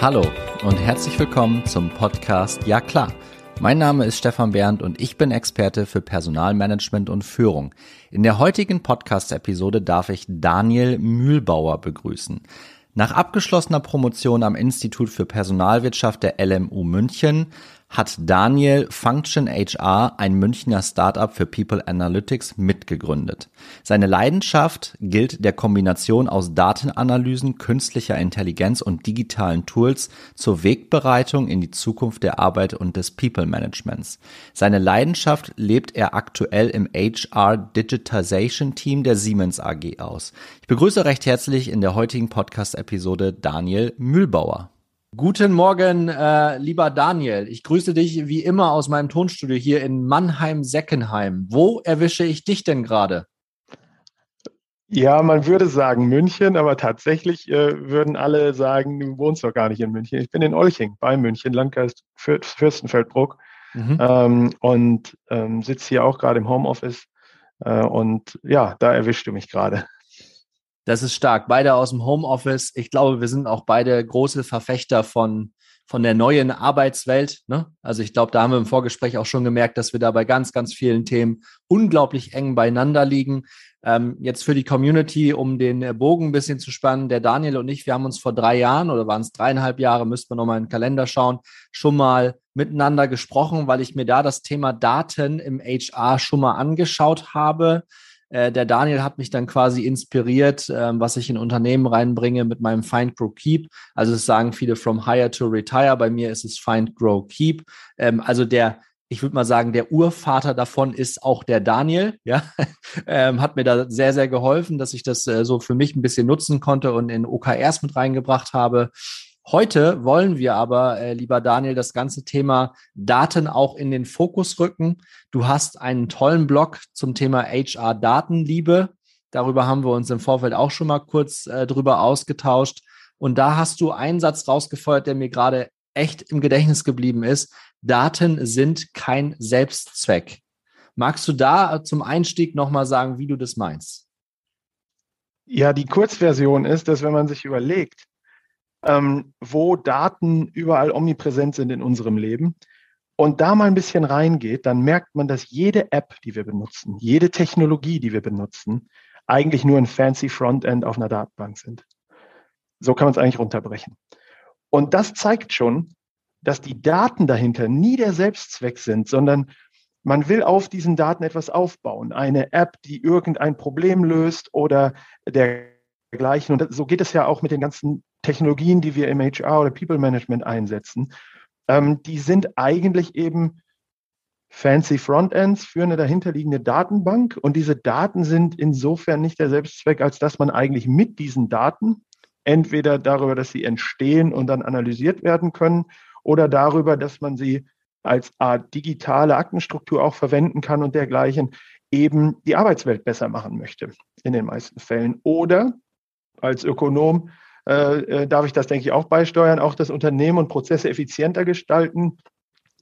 Hallo und herzlich willkommen zum Podcast Ja klar. Mein Name ist Stefan Bernd und ich bin Experte für Personalmanagement und Führung. In der heutigen Podcast-Episode darf ich Daniel Mühlbauer begrüßen. Nach abgeschlossener Promotion am Institut für Personalwirtschaft der LMU München hat Daniel Function HR, ein Münchner Startup für People Analytics, mitgegründet. Seine Leidenschaft gilt der Kombination aus Datenanalysen, künstlicher Intelligenz und digitalen Tools zur Wegbereitung in die Zukunft der Arbeit und des People Managements. Seine Leidenschaft lebt er aktuell im HR Digitization Team der Siemens AG aus. Ich begrüße recht herzlich in der heutigen Podcast-Episode Daniel Mühlbauer. Guten Morgen, äh, lieber Daniel. Ich grüße dich wie immer aus meinem Tonstudio hier in Mannheim-Seckenheim. Wo erwische ich dich denn gerade? Ja, man würde sagen München, aber tatsächlich äh, würden alle sagen, du wohnst doch gar nicht in München. Ich bin in Olching bei München, Landkreis Fürstenfeldbruck mhm. ähm, und ähm, sitze hier auch gerade im Homeoffice. Äh, und ja, da erwischst du mich gerade. Das ist stark. Beide aus dem Homeoffice. Ich glaube, wir sind auch beide große Verfechter von, von der neuen Arbeitswelt. Ne? Also ich glaube, da haben wir im Vorgespräch auch schon gemerkt, dass wir da bei ganz, ganz vielen Themen unglaublich eng beieinander liegen. Ähm, jetzt für die Community, um den Bogen ein bisschen zu spannen, der Daniel und ich, wir haben uns vor drei Jahren oder waren es dreieinhalb Jahre, müsste man nochmal in den Kalender schauen, schon mal miteinander gesprochen, weil ich mir da das Thema Daten im HR schon mal angeschaut habe äh, der Daniel hat mich dann quasi inspiriert, äh, was ich in Unternehmen reinbringe mit meinem Find, Grow, Keep. Also es sagen viele from hire to retire. Bei mir ist es Find, Grow, Keep. Ähm, also der, ich würde mal sagen, der Urvater davon ist auch der Daniel. Ja, ähm, hat mir da sehr, sehr geholfen, dass ich das äh, so für mich ein bisschen nutzen konnte und in OKRs mit reingebracht habe. Heute wollen wir aber, äh, lieber Daniel, das ganze Thema Daten auch in den Fokus rücken. Du hast einen tollen Blog zum Thema HR Datenliebe. Darüber haben wir uns im Vorfeld auch schon mal kurz äh, drüber ausgetauscht. Und da hast du einen Satz rausgefeuert, der mir gerade echt im Gedächtnis geblieben ist. Daten sind kein Selbstzweck. Magst du da zum Einstieg nochmal sagen, wie du das meinst? Ja, die Kurzversion ist, dass wenn man sich überlegt, ähm, wo Daten überall omnipräsent sind in unserem Leben und da mal ein bisschen reingeht, dann merkt man, dass jede App, die wir benutzen, jede Technologie, die wir benutzen, eigentlich nur ein fancy Frontend auf einer Datenbank sind. So kann man es eigentlich runterbrechen. Und das zeigt schon, dass die Daten dahinter nie der Selbstzweck sind, sondern man will auf diesen Daten etwas aufbauen. Eine App, die irgendein Problem löst oder dergleichen. Und so geht es ja auch mit den ganzen Technologien, die wir im HR oder People Management einsetzen, ähm, die sind eigentlich eben fancy Frontends für eine dahinterliegende Datenbank. Und diese Daten sind insofern nicht der Selbstzweck, als dass man eigentlich mit diesen Daten entweder darüber, dass sie entstehen und dann analysiert werden können, oder darüber, dass man sie als Art digitale Aktenstruktur auch verwenden kann und dergleichen, eben die Arbeitswelt besser machen möchte in den meisten Fällen. Oder als Ökonom äh, äh, darf ich das, denke ich, auch beisteuern, auch das Unternehmen und Prozesse effizienter gestalten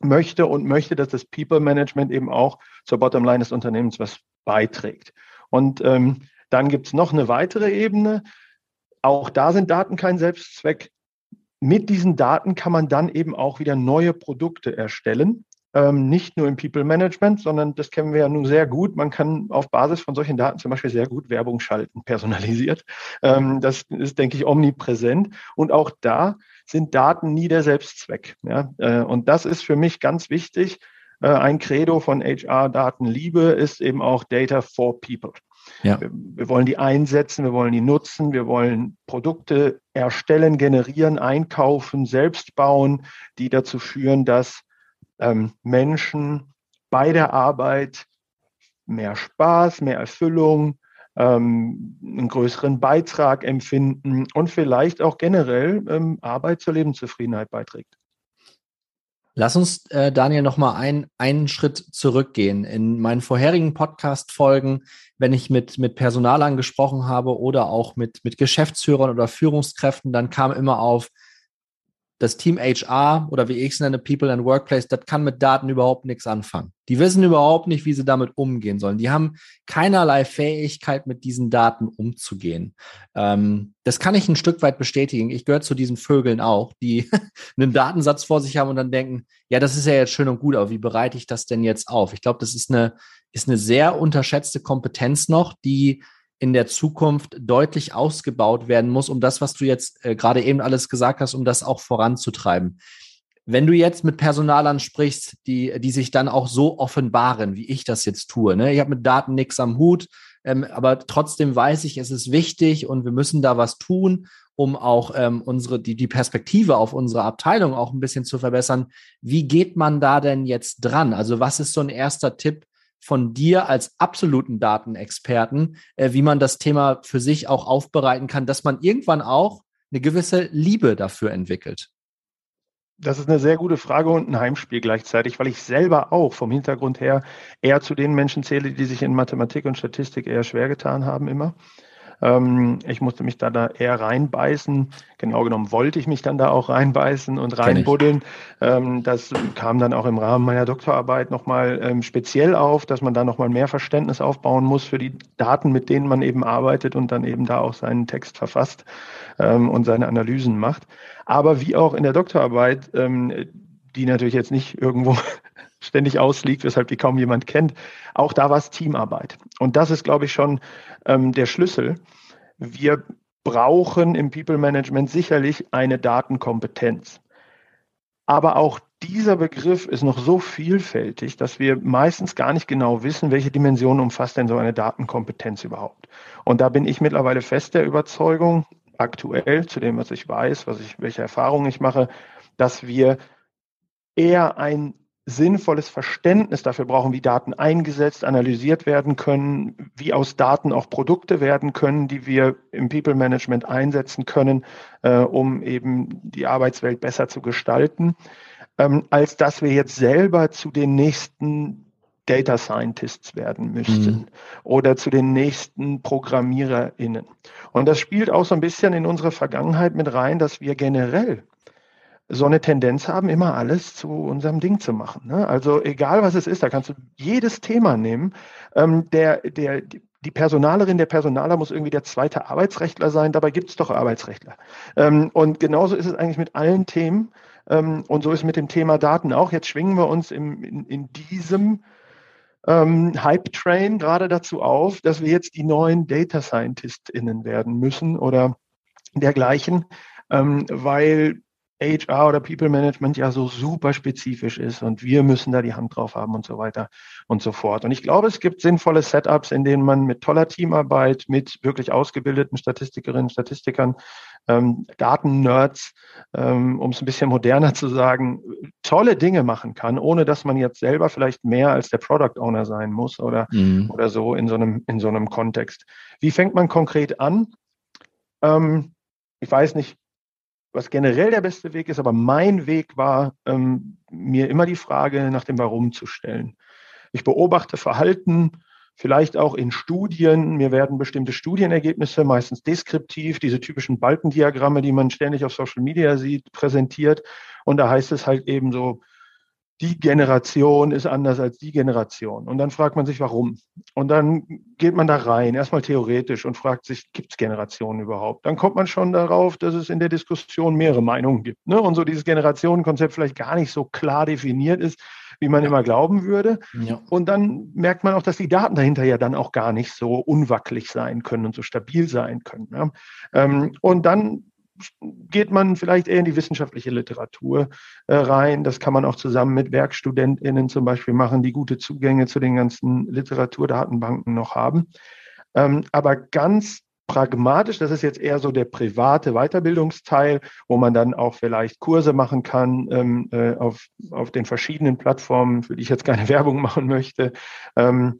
möchte und möchte, dass das People Management eben auch zur Bottomline des Unternehmens was beiträgt. Und ähm, dann gibt es noch eine weitere Ebene. Auch da sind Daten kein Selbstzweck. Mit diesen Daten kann man dann eben auch wieder neue Produkte erstellen ähm, nicht nur im People Management, sondern das kennen wir ja nun sehr gut. Man kann auf Basis von solchen Daten zum Beispiel sehr gut Werbung schalten, personalisiert. Ähm, das ist, denke ich, omnipräsent. Und auch da sind Daten nie der Selbstzweck. Ja? Äh, und das ist für mich ganz wichtig. Äh, ein Credo von HR-Datenliebe ist eben auch Data for People. Ja. Wir, wir, wollen die einsetzen, wir wollen die nutzen, wir wollen Produkte erstellen, generieren, einkaufen, selbst bauen, die dazu führen, dass ähm, Menschen bei der Arbeit mehr Spaß, mehr Erfüllung, ähm, einen größeren Beitrag empfinden und vielleicht auch generell ähm, Arbeit zur Lebenszufriedenheit beiträgt. Lass uns, äh, Daniel, nochmal ein, einen Schritt zurückgehen. In meinen vorherigen Podcast-Folgen, wenn ich mit, mit Personalern gesprochen habe oder auch mit, mit Geschäftsführern oder Führungskräften, dann kam immer auf, das Team HR oder wie ich es nenne, People and Workplace, das kann mit Daten überhaupt nichts anfangen. Die wissen überhaupt nicht, wie sie damit umgehen sollen. Die haben keinerlei Fähigkeit, mit diesen Daten umzugehen. Ähm, das kann ich ein Stück weit bestätigen. Ich gehöre zu diesen Vögeln auch, die einen Datensatz vor sich haben und dann denken, ja, das ist ja jetzt schön und gut, aber wie bereite ich das denn jetzt auf? Ich glaube, das ist eine, ist eine sehr unterschätzte Kompetenz noch, die in der Zukunft deutlich ausgebaut werden muss, um das, was du jetzt äh, gerade eben alles gesagt hast, um das auch voranzutreiben. Wenn du jetzt mit Personalern sprichst, die, die sich dann auch so offenbaren, wie ich das jetzt tue, ne? ich habe mit Daten nichts am Hut, ähm, aber trotzdem weiß ich, es ist wichtig und wir müssen da was tun, um auch ähm, unsere, die, die Perspektive auf unsere Abteilung auch ein bisschen zu verbessern. Wie geht man da denn jetzt dran? Also was ist so ein erster Tipp, von dir als absoluten Datenexperten, äh, wie man das Thema für sich auch aufbereiten kann, dass man irgendwann auch eine gewisse Liebe dafür entwickelt? Das ist eine sehr gute Frage und ein Heimspiel gleichzeitig, weil ich selber auch vom Hintergrund her eher zu den Menschen zähle, die sich in Mathematik und Statistik eher schwer getan haben immer. Ähm, ich musste mich da, da eher reinbeißen. Genau genommen wollte ich mich dann da auch reinbeißen und reinbuddeln. Ähm, das kam dann auch im Rahmen meiner Doktorarbeit nochmal ähm, speziell auf, dass man da nochmal mehr Verständnis aufbauen muss für die Daten, mit denen man eben arbeitet und dann eben da auch seinen Text verfasst ähm, und seine Analysen macht. Aber wie auch in der Doktorarbeit, ähm, die natürlich jetzt nicht irgendwo ständig ausliegt, weshalb die kaum jemand kennt. Auch da war es Teamarbeit. Und das ist, glaube ich, schon ähm, der Schlüssel. Wir brauchen im People Management sicherlich eine Datenkompetenz. Aber auch dieser Begriff ist noch so vielfältig, dass wir meistens gar nicht genau wissen, welche Dimension umfasst denn so eine Datenkompetenz überhaupt. Und da bin ich mittlerweile fest der Überzeugung, aktuell zu dem, was ich weiß, was ich, welche Erfahrungen ich mache, dass wir eher ein sinnvolles Verständnis dafür brauchen, wie Daten eingesetzt, analysiert werden können, wie aus Daten auch Produkte werden können, die wir im People Management einsetzen können, äh, um eben die Arbeitswelt besser zu gestalten, ähm, als dass wir jetzt selber zu den nächsten Data Scientists werden müssten mhm. oder zu den nächsten ProgrammiererInnen. Und das spielt auch so ein bisschen in unsere Vergangenheit mit rein, dass wir generell so eine Tendenz haben, immer alles zu unserem Ding zu machen. Ne? Also egal was es ist, da kannst du jedes Thema nehmen. Ähm, der, der, die Personalerin, der Personaler muss irgendwie der zweite Arbeitsrechtler sein, dabei gibt es doch Arbeitsrechtler. Ähm, und genauso ist es eigentlich mit allen Themen. Ähm, und so ist es mit dem Thema Daten auch. Jetzt schwingen wir uns im, in, in diesem ähm, Hype-Train gerade dazu auf, dass wir jetzt die neuen Data ScientistInnen werden müssen oder dergleichen, ähm, weil HR oder People Management ja so super spezifisch ist und wir müssen da die Hand drauf haben und so weiter und so fort. Und ich glaube, es gibt sinnvolle Setups, in denen man mit toller Teamarbeit, mit wirklich ausgebildeten Statistikerinnen, Statistikern, ähm, Daten-Nerds, ähm, um es ein bisschen moderner zu sagen, tolle Dinge machen kann, ohne dass man jetzt selber vielleicht mehr als der Product Owner sein muss oder, mhm. oder so in so einem, in so einem Kontext. Wie fängt man konkret an? Ähm, ich weiß nicht, was generell der beste Weg ist, aber mein Weg war, ähm, mir immer die Frage nach dem Warum zu stellen. Ich beobachte Verhalten, vielleicht auch in Studien. Mir werden bestimmte Studienergebnisse, meistens deskriptiv, diese typischen Balkendiagramme, die man ständig auf Social Media sieht, präsentiert. Und da heißt es halt eben so, die Generation ist anders als die Generation. Und dann fragt man sich, warum? Und dann geht man da rein, erstmal theoretisch und fragt sich, gibt es Generationen überhaupt? Dann kommt man schon darauf, dass es in der Diskussion mehrere Meinungen gibt. Ne? Und so dieses Generationenkonzept vielleicht gar nicht so klar definiert ist, wie man immer glauben würde. Ja. Und dann merkt man auch, dass die Daten dahinter ja dann auch gar nicht so unwackelig sein können und so stabil sein können. Ja? Ähm, und dann geht man vielleicht eher in die wissenschaftliche Literatur äh, rein. Das kann man auch zusammen mit WerkstudentInnen zum Beispiel machen, die gute Zugänge zu den ganzen Literaturdatenbanken noch haben. Ähm, aber ganz pragmatisch, das ist jetzt eher so der private Weiterbildungsteil, wo man dann auch vielleicht Kurse machen kann ähm, äh, auf, auf den verschiedenen Plattformen, für die ich jetzt keine Werbung machen möchte, ähm,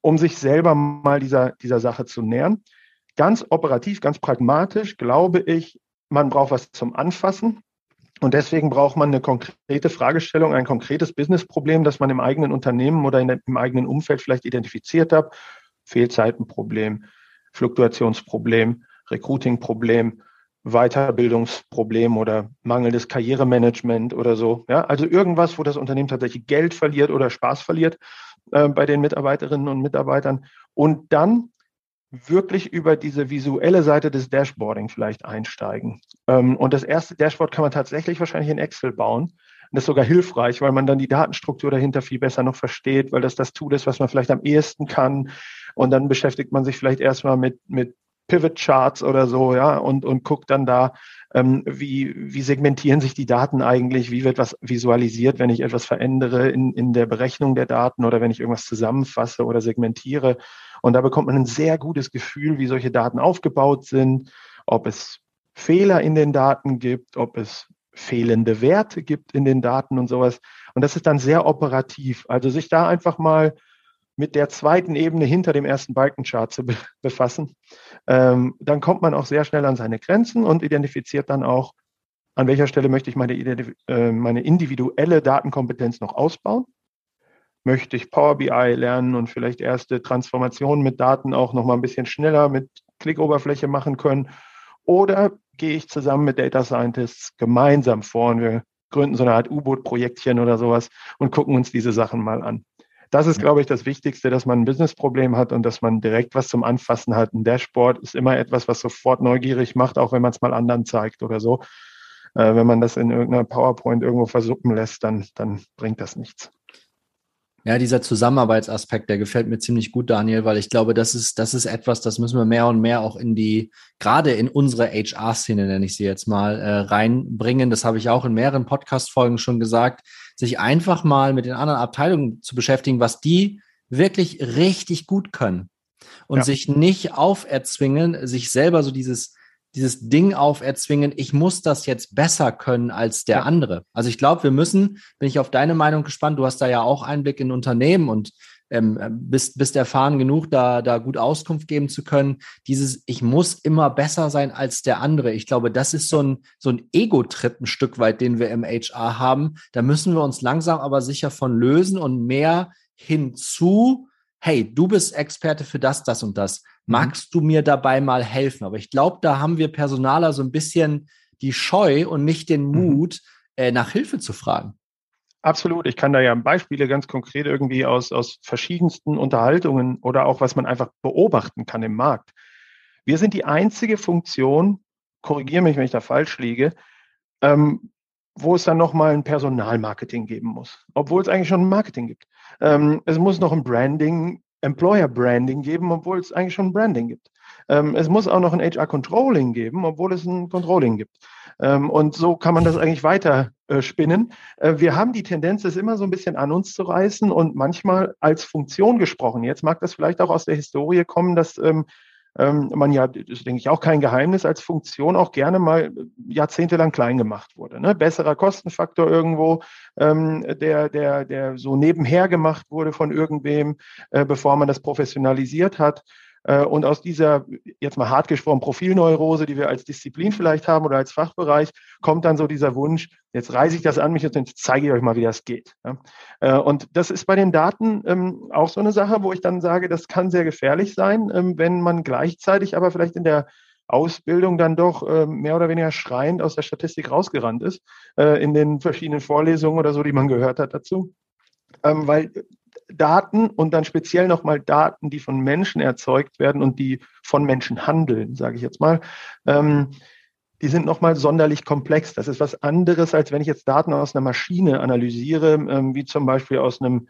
um sich selber mal dieser, dieser Sache zu nähern. Ganz operativ, ganz pragmatisch glaube ich, man braucht was zum Anfassen. Und deswegen braucht man eine konkrete Fragestellung, ein konkretes Businessproblem, das man im eigenen Unternehmen oder der, im eigenen Umfeld vielleicht identifiziert hat. Fehlzeitenproblem, Fluktuationsproblem, Recruitingproblem, Weiterbildungsproblem oder mangelndes Karrieremanagement oder so. Ja, also irgendwas, wo das Unternehmen tatsächlich Geld verliert oder Spaß verliert äh, bei den Mitarbeiterinnen und Mitarbeitern. Und dann wirklich über diese visuelle Seite des Dashboarding vielleicht einsteigen. Ähm, und das erste Dashboard kann man tatsächlich wahrscheinlich in Excel bauen. das ist sogar hilfreich, weil man dann die Datenstruktur dahinter viel besser noch versteht, weil das das Tool ist, was man vielleicht am ehesten kann. Und dann beschäftigt man sich vielleicht erstmal mit, mit Pivot Charts oder so, ja, und, und guckt dann da, ähm, wie, wie segmentieren sich die Daten eigentlich, wie wird was visualisiert, wenn ich etwas verändere in, in der Berechnung der Daten oder wenn ich irgendwas zusammenfasse oder segmentiere. Und da bekommt man ein sehr gutes Gefühl, wie solche Daten aufgebaut sind, ob es Fehler in den Daten gibt, ob es fehlende Werte gibt in den Daten und sowas. Und das ist dann sehr operativ. Also sich da einfach mal mit der zweiten Ebene hinter dem ersten Balkenchart zu be befassen, ähm, dann kommt man auch sehr schnell an seine Grenzen und identifiziert dann auch, an welcher Stelle möchte ich meine, äh, meine individuelle Datenkompetenz noch ausbauen. Möchte ich Power BI lernen und vielleicht erste Transformationen mit Daten auch noch mal ein bisschen schneller mit Klickoberfläche machen können? Oder gehe ich zusammen mit Data Scientists gemeinsam vor und wir gründen so eine Art U-Boot-Projektchen oder sowas und gucken uns diese Sachen mal an. Das ist, glaube ich, das Wichtigste, dass man ein Businessproblem hat und dass man direkt was zum Anfassen hat. Ein Dashboard ist immer etwas, was sofort neugierig macht, auch wenn man es mal anderen zeigt oder so. Äh, wenn man das in irgendeiner PowerPoint irgendwo versuppen lässt, dann, dann bringt das nichts. Ja, dieser Zusammenarbeitsaspekt, der gefällt mir ziemlich gut, Daniel, weil ich glaube, das ist, das ist etwas, das müssen wir mehr und mehr auch in die, gerade in unsere HR-Szene, nenne ich sie jetzt mal, äh, reinbringen. Das habe ich auch in mehreren Podcast-Folgen schon gesagt, sich einfach mal mit den anderen Abteilungen zu beschäftigen, was die wirklich richtig gut können und ja. sich nicht auferzwingen, sich selber so dieses dieses Ding auferzwingen, ich muss das jetzt besser können als der ja. andere. Also ich glaube, wir müssen, bin ich auf deine Meinung gespannt, du hast da ja auch Einblick in Unternehmen und ähm, bist, bist erfahren genug, da, da gut Auskunft geben zu können. Dieses, ich muss immer besser sein als der andere. Ich glaube, das ist so ein, so ein Ego-Trip ein Stück weit, den wir im HR haben. Da müssen wir uns langsam aber sicher von lösen und mehr hinzu, hey, du bist Experte für das, das und das. Mhm. Magst du mir dabei mal helfen? Aber ich glaube, da haben wir Personaler so ein bisschen die Scheu und nicht den mhm. Mut, äh, nach Hilfe zu fragen. Absolut. Ich kann da ja Beispiele ganz konkret irgendwie aus, aus verschiedensten Unterhaltungen oder auch was man einfach beobachten kann im Markt. Wir sind die einzige Funktion, korrigiere mich, wenn ich da falsch liege, ähm, wo es dann nochmal ein Personalmarketing geben muss, obwohl es eigentlich schon ein Marketing gibt. Ähm, es muss noch ein Branding Employer Branding geben, obwohl es eigentlich schon Branding gibt. Ähm, es muss auch noch ein HR Controlling geben, obwohl es ein Controlling gibt. Ähm, und so kann man das eigentlich weiter äh, spinnen. Äh, wir haben die Tendenz, es immer so ein bisschen an uns zu reißen und manchmal als Funktion gesprochen. Jetzt mag das vielleicht auch aus der Historie kommen, dass ähm, ähm, man ja, das denke ich, auch kein Geheimnis, als Funktion auch gerne mal jahrzehntelang klein gemacht wurde. Ne? Besserer Kostenfaktor irgendwo, ähm, der, der, der so nebenher gemacht wurde von irgendwem, äh, bevor man das professionalisiert hat. Äh, und aus dieser, jetzt mal hart gesprochen, Profilneurose, die wir als Disziplin vielleicht haben oder als Fachbereich, kommt dann so dieser Wunsch, jetzt reiße ich das an mich und jetzt zeige ich euch mal, wie das geht. Äh, und das ist bei den Daten ähm, auch so eine Sache, wo ich dann sage, das kann sehr gefährlich sein, ähm, wenn man gleichzeitig aber vielleicht in der Ausbildung dann doch äh, mehr oder weniger schreiend aus der Statistik rausgerannt ist, äh, in den verschiedenen Vorlesungen oder so, die man gehört hat dazu. Ähm, weil Daten und dann speziell nochmal Daten, die von Menschen erzeugt werden und die von Menschen handeln, sage ich jetzt mal, ähm, die sind nochmal sonderlich komplex. Das ist was anderes, als wenn ich jetzt Daten aus einer Maschine analysiere, ähm, wie zum Beispiel aus einem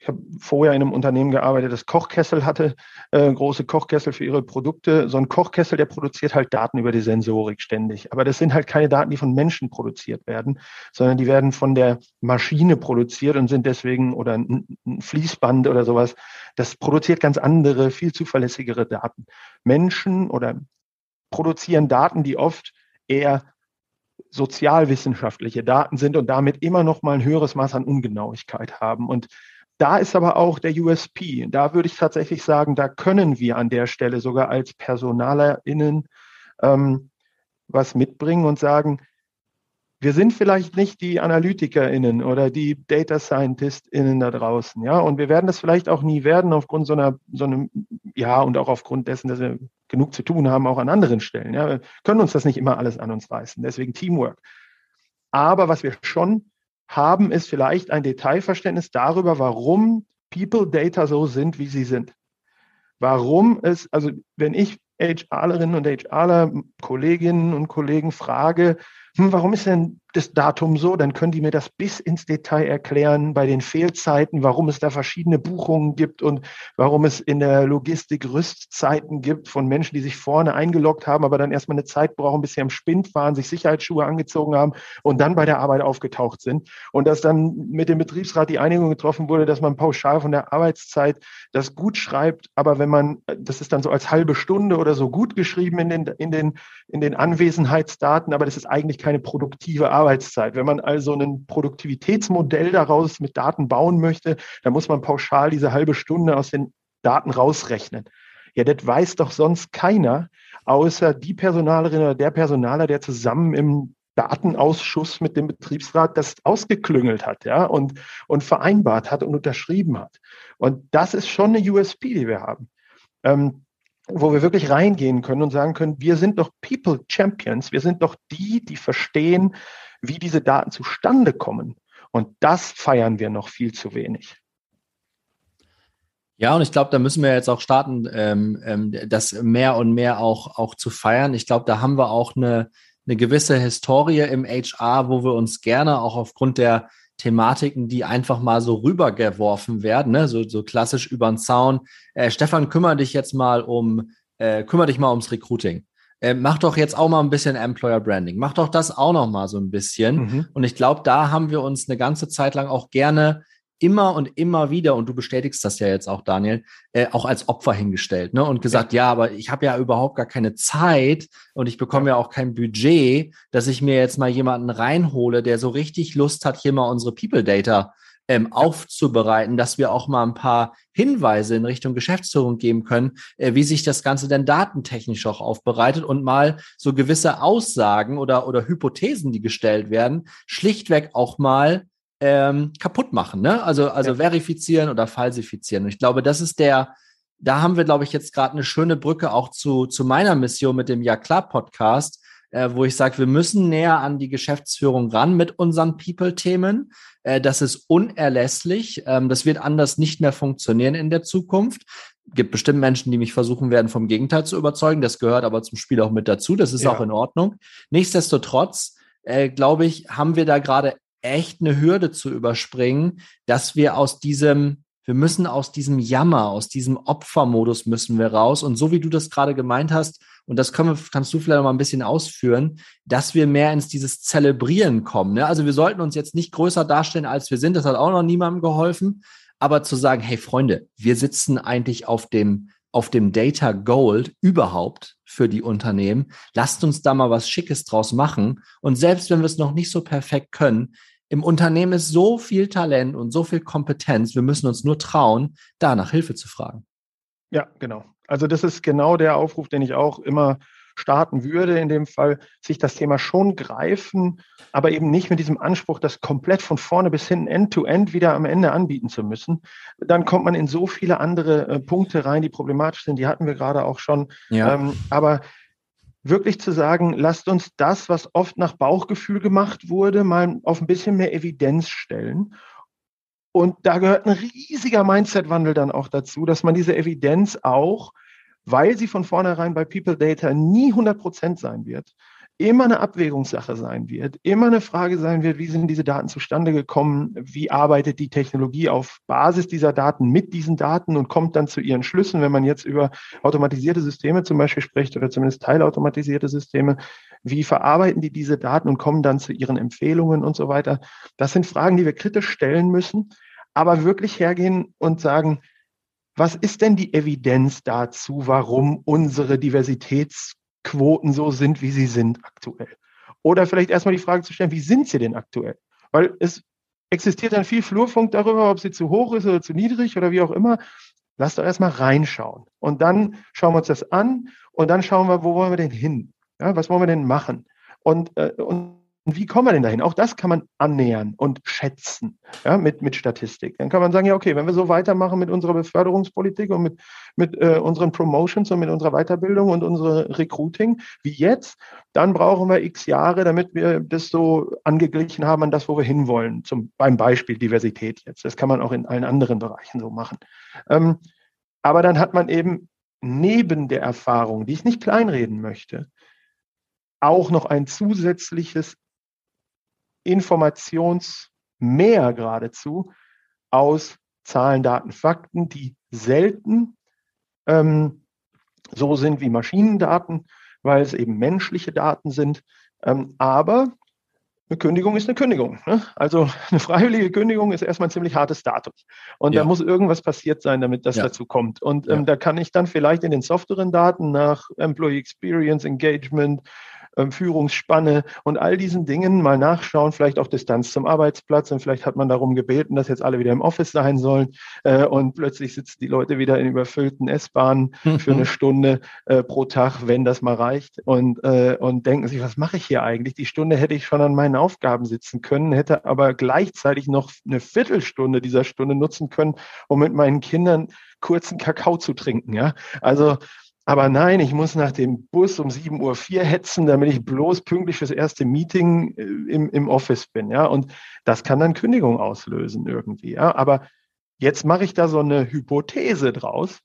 ich habe vorher in einem Unternehmen gearbeitet, das Kochkessel hatte, äh, große Kochkessel für ihre Produkte. So ein Kochkessel, der produziert halt Daten über die Sensorik ständig. Aber das sind halt keine Daten, die von Menschen produziert werden, sondern die werden von der Maschine produziert und sind deswegen oder ein, ein Fließband oder sowas. Das produziert ganz andere, viel zuverlässigere Daten. Menschen oder produzieren Daten, die oft eher sozialwissenschaftliche Daten sind und damit immer noch mal ein höheres Maß an Ungenauigkeit haben. Und da ist aber auch der USP. Da würde ich tatsächlich sagen, da können wir an der Stelle sogar als PersonalerInnen ähm, was mitbringen und sagen, wir sind vielleicht nicht die AnalytikerInnen oder die Data ScientistInnen da draußen, ja, und wir werden das vielleicht auch nie werden aufgrund so einer, so einem, ja, und auch aufgrund dessen, dass wir genug zu tun haben, auch an anderen Stellen, ja. Wir können uns das nicht immer alles an uns reißen, deswegen Teamwork. Aber was wir schon haben, ist vielleicht ein Detailverständnis darüber, warum People Data so sind, wie sie sind. Warum es, also wenn ich HRlerinnen und HRler, Kolleginnen und Kollegen frage, hm, warum ist denn das Datum so? Dann können die mir das bis ins Detail erklären bei den Fehlzeiten, warum es da verschiedene Buchungen gibt und warum es in der Logistik Rüstzeiten gibt von Menschen, die sich vorne eingeloggt haben, aber dann erstmal eine Zeit brauchen, bis sie am Spind waren, sich Sicherheitsschuhe angezogen haben und dann bei der Arbeit aufgetaucht sind. Und dass dann mit dem Betriebsrat die Einigung getroffen wurde, dass man pauschal von der Arbeitszeit das gut schreibt, aber wenn man, das ist dann so als halbe Stunde oder so gut geschrieben in den, in den, in den Anwesenheitsdaten, aber das ist eigentlich keine produktive Arbeitszeit. Wenn man also ein Produktivitätsmodell daraus mit Daten bauen möchte, dann muss man pauschal diese halbe Stunde aus den Daten rausrechnen. Ja, das weiß doch sonst keiner, außer die Personalerin oder der Personaler, der zusammen im Datenausschuss mit dem Betriebsrat das ausgeklüngelt hat, ja, und, und vereinbart hat und unterschrieben hat. Und das ist schon eine USP, die wir haben. Ähm, wo wir wirklich reingehen können und sagen können, wir sind doch People Champions, wir sind doch die, die verstehen, wie diese Daten zustande kommen. Und das feiern wir noch viel zu wenig. Ja, und ich glaube, da müssen wir jetzt auch starten, ähm, ähm, das mehr und mehr auch, auch zu feiern. Ich glaube, da haben wir auch eine, eine gewisse Historie im HR, wo wir uns gerne auch aufgrund der Thematiken, die einfach mal so rübergeworfen werden, ne? so, so klassisch über den Zaun. Äh, Stefan, kümmere dich jetzt mal um, äh, kümmere dich mal ums Recruiting äh, mach doch jetzt auch mal ein bisschen Employer Branding. Mach doch das auch noch mal so ein bisschen. Mhm. Und ich glaube, da haben wir uns eine ganze Zeit lang auch gerne immer und immer wieder, und du bestätigst das ja jetzt auch, Daniel, äh, auch als Opfer hingestellt ne? und gesagt, ja, ja aber ich habe ja überhaupt gar keine Zeit und ich bekomme ja. ja auch kein Budget, dass ich mir jetzt mal jemanden reinhole, der so richtig Lust hat, hier mal unsere People Data ähm, aufzubereiten, dass wir auch mal ein paar Hinweise in Richtung Geschäftsführung geben können, äh, wie sich das Ganze denn datentechnisch auch aufbereitet und mal so gewisse Aussagen oder, oder Hypothesen, die gestellt werden, schlichtweg auch mal ähm, kaputt machen, ne? Also, also ja. verifizieren oder falsifizieren. Und ich glaube, das ist der, da haben wir, glaube ich, jetzt gerade eine schöne Brücke auch zu, zu meiner Mission mit dem Ja klar Podcast, äh, wo ich sage, wir müssen näher an die Geschäftsführung ran mit unseren People-Themen. Äh, das ist unerlässlich. Ähm, das wird anders nicht mehr funktionieren in der Zukunft. Gibt bestimmt Menschen, die mich versuchen werden, vom Gegenteil zu überzeugen. Das gehört aber zum Spiel auch mit dazu. Das ist ja. auch in Ordnung. Nichtsdestotrotz, äh, glaube ich, haben wir da gerade echt eine Hürde zu überspringen, dass wir aus diesem wir müssen aus diesem Jammer, aus diesem Opfermodus müssen wir raus. Und so wie du das gerade gemeint hast, und das können wir, kannst du vielleicht noch mal ein bisschen ausführen, dass wir mehr ins dieses Zelebrieren kommen. Ne? Also wir sollten uns jetzt nicht größer darstellen, als wir sind. Das hat auch noch niemandem geholfen. Aber zu sagen, hey Freunde, wir sitzen eigentlich auf dem, auf dem Data Gold überhaupt für die Unternehmen. Lasst uns da mal was Schickes draus machen. Und selbst wenn wir es noch nicht so perfekt können, im Unternehmen ist so viel Talent und so viel Kompetenz. Wir müssen uns nur trauen, da nach Hilfe zu fragen. Ja, genau. Also das ist genau der Aufruf, den ich auch immer starten würde, in dem Fall sich das Thema schon greifen, aber eben nicht mit diesem Anspruch, das komplett von vorne bis hinten end-to-end -end wieder am Ende anbieten zu müssen. Dann kommt man in so viele andere äh, Punkte rein, die problematisch sind. Die hatten wir gerade auch schon. Ja. Ähm, aber wirklich zu sagen, lasst uns das, was oft nach Bauchgefühl gemacht wurde, mal auf ein bisschen mehr Evidenz stellen. Und da gehört ein riesiger Mindset-Wandel dann auch dazu, dass man diese Evidenz auch, weil sie von vornherein bei People Data nie 100 Prozent sein wird, immer eine Abwägungssache sein wird, immer eine Frage sein wird, wie sind diese Daten zustande gekommen, wie arbeitet die Technologie auf Basis dieser Daten mit diesen Daten und kommt dann zu ihren Schlüssen, wenn man jetzt über automatisierte Systeme zum Beispiel spricht oder zumindest teilautomatisierte Systeme, wie verarbeiten die diese Daten und kommen dann zu ihren Empfehlungen und so weiter. Das sind Fragen, die wir kritisch stellen müssen, aber wirklich hergehen und sagen, was ist denn die Evidenz dazu, warum unsere Diversitäts Quoten so sind, wie sie sind aktuell. Oder vielleicht erstmal die Frage zu stellen, wie sind sie denn aktuell? Weil es existiert dann viel Flurfunk darüber, ob sie zu hoch ist oder zu niedrig oder wie auch immer. Lass doch erstmal reinschauen. Und dann schauen wir uns das an und dann schauen wir, wo wollen wir denn hin? Ja, was wollen wir denn machen? Und, äh, und wie kommen wir denn dahin? Auch das kann man annähern und schätzen ja, mit, mit Statistik. Dann kann man sagen, ja, okay, wenn wir so weitermachen mit unserer Beförderungspolitik und mit, mit äh, unseren Promotions und mit unserer Weiterbildung und unserem Recruiting wie jetzt, dann brauchen wir x Jahre, damit wir das so angeglichen haben an das, wo wir hinwollen. Zum, beim Beispiel Diversität jetzt. Das kann man auch in allen anderen Bereichen so machen. Ähm, aber dann hat man eben neben der Erfahrung, die ich nicht kleinreden möchte, auch noch ein zusätzliches Informationsmeer geradezu aus Zahlen, Daten, Fakten, die selten ähm, so sind wie Maschinendaten, weil es eben menschliche Daten sind. Ähm, aber eine Kündigung ist eine Kündigung. Ne? Also eine freiwillige Kündigung ist erstmal ein ziemlich hartes Datum. Und ja. da muss irgendwas passiert sein, damit das ja. dazu kommt. Und ähm, ja. da kann ich dann vielleicht in den softeren Daten nach Employee Experience, Engagement, Führungsspanne und all diesen Dingen mal nachschauen, vielleicht auch Distanz zum Arbeitsplatz und vielleicht hat man darum gebeten, dass jetzt alle wieder im Office sein sollen äh, und plötzlich sitzen die Leute wieder in überfüllten S-Bahnen für eine Stunde äh, pro Tag, wenn das mal reicht und, äh, und denken sich, was mache ich hier eigentlich? Die Stunde hätte ich schon an meinen Aufgaben sitzen können, hätte aber gleichzeitig noch eine Viertelstunde dieser Stunde nutzen können, um mit meinen Kindern kurzen Kakao zu trinken. Ja, also aber nein, ich muss nach dem Bus um 7.04 Uhr hetzen, damit ich bloß pünktlich fürs erste Meeting äh, im, im Office bin. Ja, und das kann dann Kündigung auslösen irgendwie. Ja, aber jetzt mache ich da so eine Hypothese draus,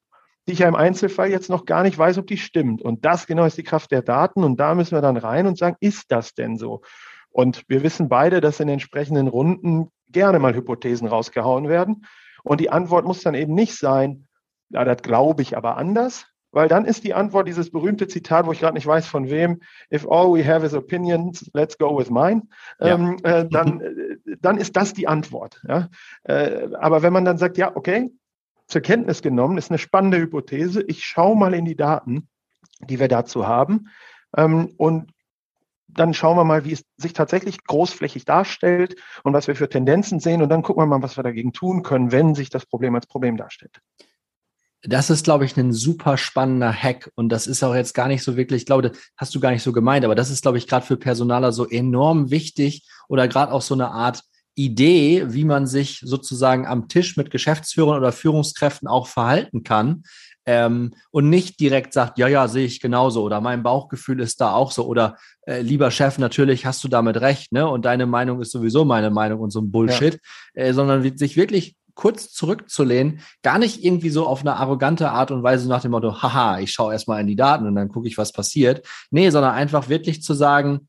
die ich ja im Einzelfall jetzt noch gar nicht weiß, ob die stimmt. Und das genau ist die Kraft der Daten. Und da müssen wir dann rein und sagen, ist das denn so? Und wir wissen beide, dass in entsprechenden Runden gerne mal Hypothesen rausgehauen werden. Und die Antwort muss dann eben nicht sein, ja, das glaube ich aber anders, weil dann ist die Antwort dieses berühmte Zitat, wo ich gerade nicht weiß von wem, if all we have is opinions, let's go with mine, ja. ähm, äh, dann, äh, dann ist das die Antwort. Ja? Äh, aber wenn man dann sagt, ja, okay, zur Kenntnis genommen, ist eine spannende Hypothese, ich schaue mal in die Daten, die wir dazu haben ähm, und dann schauen wir mal, wie es sich tatsächlich großflächig darstellt und was wir für Tendenzen sehen. Und dann gucken wir mal, was wir dagegen tun können, wenn sich das Problem als Problem darstellt das ist, glaube ich, ein super spannender Hack. Und das ist auch jetzt gar nicht so wirklich, ich glaube, das hast du gar nicht so gemeint, aber das ist, glaube ich, gerade für Personaler so enorm wichtig oder gerade auch so eine Art Idee, wie man sich sozusagen am Tisch mit Geschäftsführern oder Führungskräften auch verhalten kann. Ähm, und nicht direkt sagt, ja, ja, sehe ich genauso oder mein Bauchgefühl ist da auch so oder äh, lieber Chef, natürlich hast du damit recht, ne? Und deine Meinung ist sowieso meine Meinung und so ein Bullshit, ja. äh, sondern sich wirklich kurz zurückzulehnen, gar nicht irgendwie so auf eine arrogante Art und Weise nach dem Motto, haha, ich schaue erstmal in die Daten und dann gucke ich, was passiert. Nee, sondern einfach wirklich zu sagen,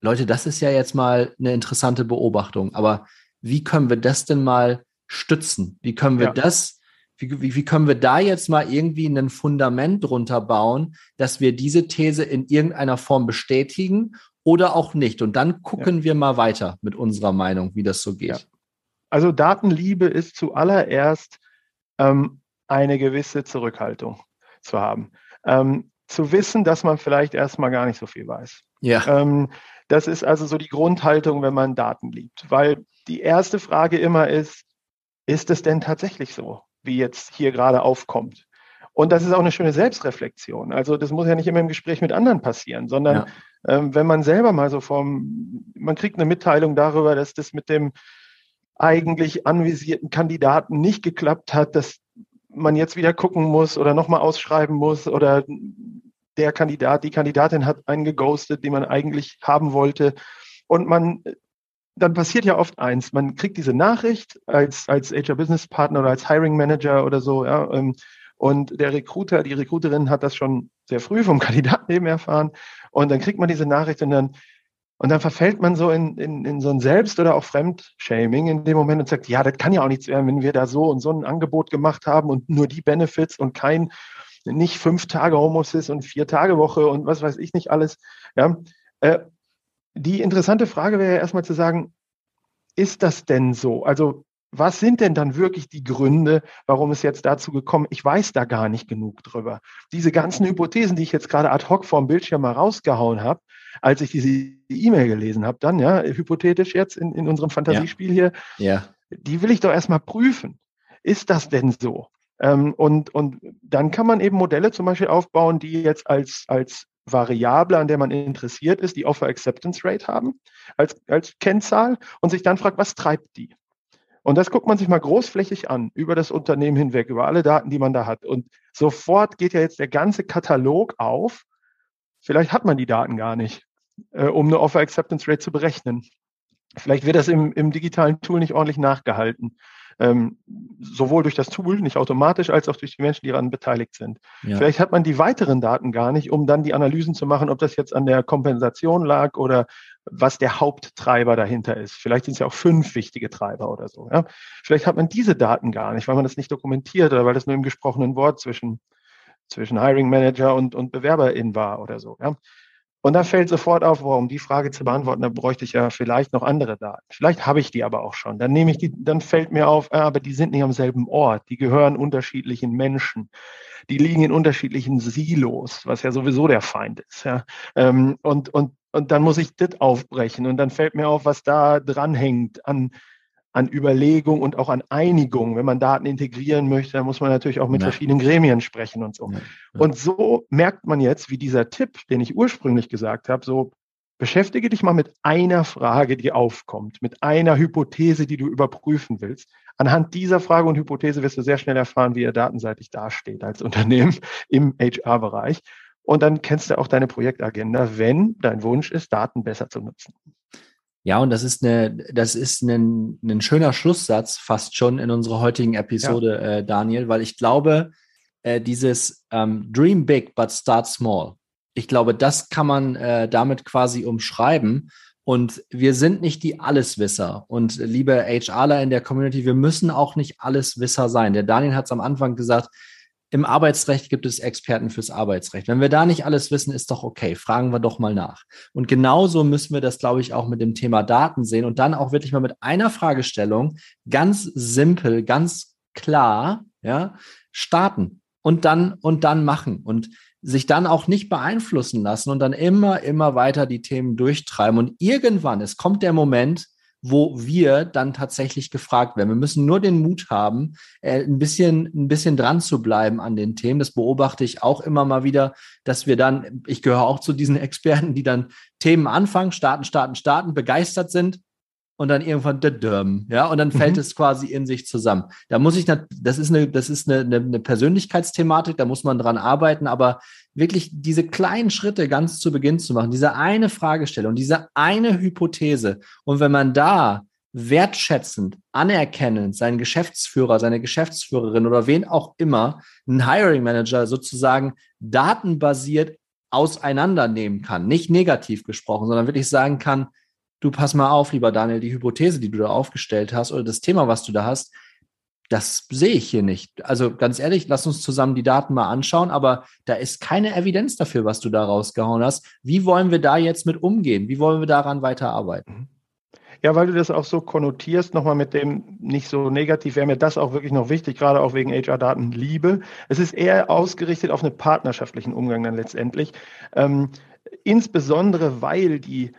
Leute, das ist ja jetzt mal eine interessante Beobachtung, aber wie können wir das denn mal stützen? Wie können wir ja. das, wie, wie, wie können wir da jetzt mal irgendwie ein Fundament drunter bauen, dass wir diese These in irgendeiner Form bestätigen oder auch nicht? Und dann gucken ja. wir mal weiter mit unserer Meinung, wie das so geht. Ja. Also Datenliebe ist zuallererst ähm, eine gewisse Zurückhaltung zu haben. Ähm, zu wissen, dass man vielleicht erstmal gar nicht so viel weiß. Ja. Ähm, das ist also so die Grundhaltung, wenn man Daten liebt. Weil die erste Frage immer ist, ist es denn tatsächlich so, wie jetzt hier gerade aufkommt? Und das ist auch eine schöne Selbstreflexion. Also das muss ja nicht immer im Gespräch mit anderen passieren, sondern ja. ähm, wenn man selber mal so vom, man kriegt eine Mitteilung darüber, dass das mit dem eigentlich anvisierten Kandidaten nicht geklappt hat, dass man jetzt wieder gucken muss oder nochmal ausschreiben muss oder der Kandidat, die Kandidatin hat einen geghostet, den man eigentlich haben wollte. Und man, dann passiert ja oft eins, man kriegt diese Nachricht als, als HR Business Partner oder als Hiring Manager oder so, ja, ähm, und der Recruiter, die Recruiterin hat das schon sehr früh vom Kandidaten eben erfahren. Und dann kriegt man diese Nachricht und dann und dann verfällt man so in, in, in so ein Selbst- oder auch Fremdshaming in dem Moment und sagt, ja, das kann ja auch nichts werden, wenn wir da so und so ein Angebot gemacht haben und nur die Benefits und kein, nicht fünf Tage Homeoffice und vier Tage Woche und was weiß ich nicht alles. Ja, äh, die interessante Frage wäre ja erstmal zu sagen, ist das denn so? Also was sind denn dann wirklich die Gründe, warum es jetzt dazu gekommen ist? Ich weiß da gar nicht genug drüber. Diese ganzen Hypothesen, die ich jetzt gerade ad hoc vorm Bildschirm mal rausgehauen habe, als ich diese E-Mail gelesen habe, dann, ja, hypothetisch jetzt in, in unserem Fantasiespiel ja. hier, ja. die will ich doch erstmal prüfen. Ist das denn so? Ähm, und, und dann kann man eben Modelle zum Beispiel aufbauen, die jetzt als, als Variable, an der man interessiert ist, die Offer Acceptance Rate haben als, als Kennzahl und sich dann fragt, was treibt die? Und das guckt man sich mal großflächig an, über das Unternehmen hinweg, über alle Daten, die man da hat. Und sofort geht ja jetzt der ganze Katalog auf. Vielleicht hat man die Daten gar nicht, äh, um eine Offer Acceptance Rate zu berechnen. Vielleicht wird das im, im digitalen Tool nicht ordentlich nachgehalten ähm, sowohl durch das Tool, nicht automatisch, als auch durch die Menschen, die daran beteiligt sind. Ja. Vielleicht hat man die weiteren Daten gar nicht, um dann die Analysen zu machen, ob das jetzt an der Kompensation lag oder was der Haupttreiber dahinter ist. Vielleicht sind es ja auch fünf wichtige Treiber oder so. Ja? Vielleicht hat man diese Daten gar nicht, weil man das nicht dokumentiert oder weil das nur im gesprochenen Wort zwischen, zwischen Hiring Manager und, und Bewerberin war oder so. Ja? Und da fällt sofort auf, wow, um die Frage zu beantworten, da bräuchte ich ja vielleicht noch andere Daten. Vielleicht habe ich die aber auch schon. Dann nehme ich die, dann fällt mir auf, ah, aber die sind nicht am selben Ort. Die gehören unterschiedlichen Menschen. Die liegen in unterschiedlichen Silos, was ja sowieso der Feind ist. Ja. Ähm, und, und, und dann muss ich das aufbrechen. Und dann fällt mir auf, was da dranhängt an, an Überlegung und auch an Einigung. Wenn man Daten integrieren möchte, dann muss man natürlich auch mit ja. verschiedenen Gremien sprechen und so. Ja. Und so merkt man jetzt, wie dieser Tipp, den ich ursprünglich gesagt habe, so beschäftige dich mal mit einer Frage, die aufkommt, mit einer Hypothese, die du überprüfen willst. Anhand dieser Frage und Hypothese wirst du sehr schnell erfahren, wie ihr datenseitig dasteht als Unternehmen im HR-Bereich. Und dann kennst du auch deine Projektagenda, wenn dein Wunsch ist, Daten besser zu nutzen. Ja, und das ist eine, das ist ein, ein schöner Schlusssatz fast schon in unserer heutigen Episode, ja. äh, Daniel, weil ich glaube, äh, dieses ähm, Dream Big but Start Small, ich glaube, das kann man äh, damit quasi umschreiben. Und wir sind nicht die Alleswisser. Und liebe HRler in der Community, wir müssen auch nicht Alleswisser sein. Der Daniel hat es am Anfang gesagt, im Arbeitsrecht gibt es Experten fürs Arbeitsrecht. Wenn wir da nicht alles wissen, ist doch okay. Fragen wir doch mal nach. Und genauso müssen wir das, glaube ich, auch mit dem Thema Daten sehen und dann auch wirklich mal mit einer Fragestellung ganz simpel, ganz klar, ja, starten und dann und dann machen und sich dann auch nicht beeinflussen lassen und dann immer, immer weiter die Themen durchtreiben. Und irgendwann, es kommt der Moment, wo wir dann tatsächlich gefragt werden. Wir müssen nur den Mut haben, äh, ein bisschen, ein bisschen dran zu bleiben an den Themen. Das beobachte ich auch immer mal wieder, dass wir dann, ich gehöre auch zu diesen Experten, die dann Themen anfangen, starten, starten, starten, begeistert sind und dann irgendwann dödüm, ja, und dann fällt mhm. es quasi in sich zusammen. Da muss ich, das ist eine, das ist eine, eine Persönlichkeitsthematik, da muss man dran arbeiten, aber wirklich diese kleinen Schritte ganz zu Beginn zu machen, diese eine Fragestellung, diese eine Hypothese. Und wenn man da wertschätzend, anerkennend seinen Geschäftsführer, seine Geschäftsführerin oder wen auch immer, einen Hiring Manager sozusagen datenbasiert auseinandernehmen kann, nicht negativ gesprochen, sondern wirklich sagen kann, du pass mal auf, lieber Daniel, die Hypothese, die du da aufgestellt hast oder das Thema, was du da hast, das sehe ich hier nicht. Also ganz ehrlich, lass uns zusammen die Daten mal anschauen, aber da ist keine Evidenz dafür, was du da rausgehauen hast. Wie wollen wir da jetzt mit umgehen? Wie wollen wir daran weiterarbeiten? Mhm. Ja, weil du das auch so konnotierst, nochmal mit dem nicht so negativ, wäre mir das auch wirklich noch wichtig, gerade auch wegen HR-Daten Liebe. Es ist eher ausgerichtet auf einen partnerschaftlichen Umgang dann letztendlich. Ähm, insbesondere weil die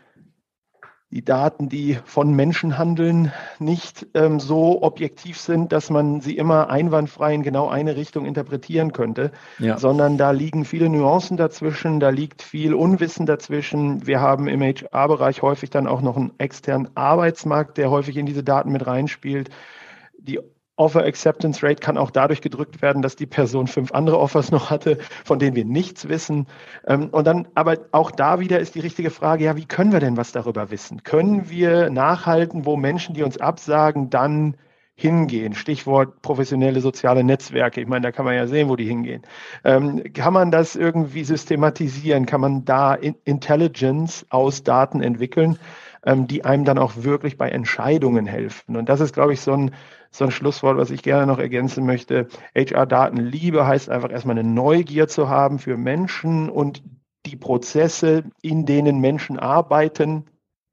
die Daten, die von Menschen handeln, nicht ähm, so objektiv sind, dass man sie immer einwandfrei in genau eine Richtung interpretieren könnte, ja. sondern da liegen viele Nuancen dazwischen, da liegt viel Unwissen dazwischen. Wir haben im HR-Bereich häufig dann auch noch einen externen Arbeitsmarkt, der häufig in diese Daten mit reinspielt. Die Offer Acceptance Rate kann auch dadurch gedrückt werden, dass die Person fünf andere Offers noch hatte, von denen wir nichts wissen. Ähm, und dann, aber auch da wieder ist die richtige Frage, ja, wie können wir denn was darüber wissen? Können wir nachhalten, wo Menschen, die uns absagen, dann hingehen? Stichwort professionelle soziale Netzwerke. Ich meine, da kann man ja sehen, wo die hingehen. Ähm, kann man das irgendwie systematisieren? Kann man da Intelligence aus Daten entwickeln, ähm, die einem dann auch wirklich bei Entscheidungen helfen? Und das ist, glaube ich, so ein so ein Schlusswort, was ich gerne noch ergänzen möchte. HR-Datenliebe heißt einfach erstmal eine Neugier zu haben für Menschen und die Prozesse, in denen Menschen arbeiten,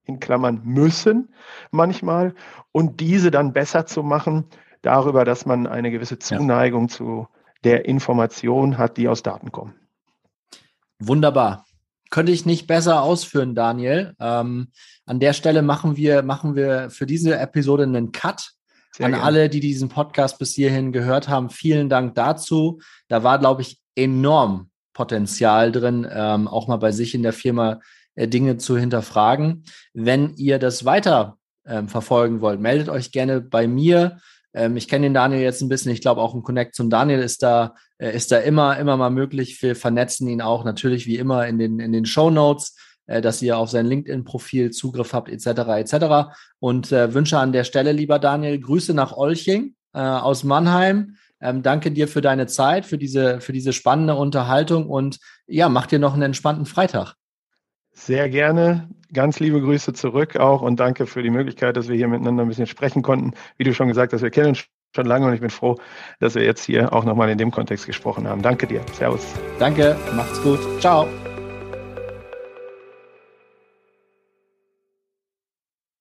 in Klammern müssen manchmal, und diese dann besser zu machen, darüber, dass man eine gewisse Zuneigung ja. zu der Information hat, die aus Daten kommen. Wunderbar. Könnte ich nicht besser ausführen, Daniel. Ähm, an der Stelle machen wir, machen wir für diese Episode einen Cut. Sehr An gerne. alle, die diesen Podcast bis hierhin gehört haben, vielen Dank dazu. Da war, glaube ich, enorm Potenzial drin, ähm, auch mal bei sich in der Firma äh, Dinge zu hinterfragen. Wenn ihr das weiter ähm, verfolgen wollt, meldet euch gerne bei mir. Ähm, ich kenne den Daniel jetzt ein bisschen. Ich glaube, auch ein Connect zum Daniel ist da, äh, ist da immer, immer mal möglich. Wir vernetzen ihn auch natürlich wie immer in den, in den Show Notes äh, dass ihr auf sein LinkedIn-Profil Zugriff habt, etc. etc. Und äh, wünsche an der Stelle, lieber Daniel, Grüße nach Olching äh, aus Mannheim. Ähm, danke dir für deine Zeit, für diese, für diese spannende Unterhaltung und ja, mach dir noch einen entspannten Freitag. Sehr gerne. Ganz liebe Grüße zurück auch und danke für die Möglichkeit, dass wir hier miteinander ein bisschen sprechen konnten. Wie du schon gesagt hast, wir kennen uns schon lange und ich bin froh, dass wir jetzt hier auch nochmal in dem Kontext gesprochen haben. Danke dir. Servus. Danke, macht's gut. Ciao.